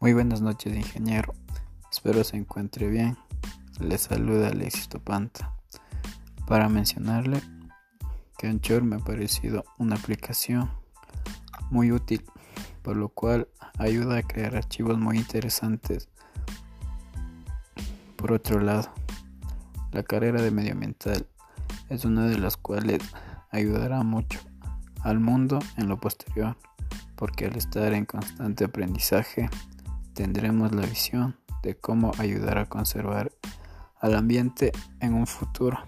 Muy buenas noches, ingeniero. Espero se encuentre bien. Le saluda Alexis Topanta. Para mencionarle que Anchor me ha parecido una aplicación muy útil, por lo cual ayuda a crear archivos muy interesantes. Por otro lado, la carrera de medioambiental es una de las cuales ayudará mucho al mundo en lo posterior, porque al estar en constante aprendizaje, tendremos la visión de cómo ayudar a conservar al ambiente en un futuro.